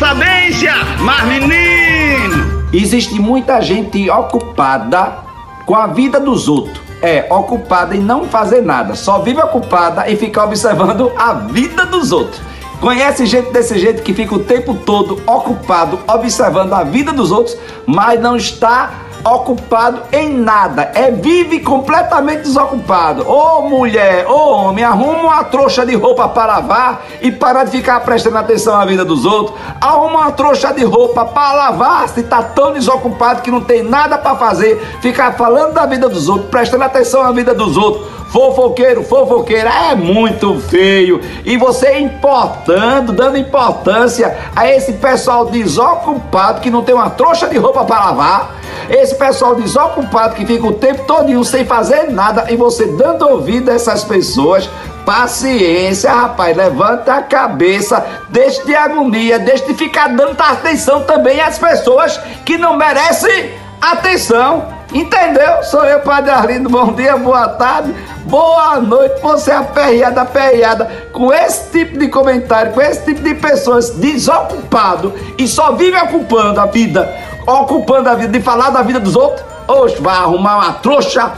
sabência, mas menino! Existe muita gente ocupada com a vida dos outros. É, ocupada em não fazer nada. Só vive ocupada e ficar observando a vida dos outros. Conhece gente desse jeito que fica o tempo todo ocupado observando a vida dos outros, mas não está ocupado em nada, é vive completamente desocupado. Ô oh, mulher, ô oh, homem, arruma uma trouxa de roupa para lavar e para de ficar prestando atenção à vida dos outros. Arruma uma trouxa de roupa para lavar se tá tão desocupado que não tem nada para fazer, ficar falando da vida dos outros, prestando atenção à vida dos outros fofoqueiro, fofoqueira, é muito feio. E você importando, dando importância a esse pessoal desocupado que não tem uma trouxa de roupa para lavar. Esse pessoal desocupado que fica o tempo todo sem fazer nada e você dando ouvido a essas pessoas, paciência, rapaz, levanta a cabeça, deixe de agonia, deixe de ficar dando atenção também às pessoas que não merecem atenção. Entendeu? Sou eu, Padre Arlindo. Bom dia, boa tarde, boa noite. Você é aperreada, aperreada com esse tipo de comentário, com esse tipo de pessoas desocupado e só vive ocupando a vida, ocupando a vida de falar da vida dos outros. Oxe, vai arrumar uma trouxa,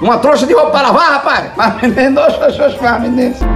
uma trouxa de roupa para lavar, rapaz. Mas menino, oxe, oxe, oxe, menino.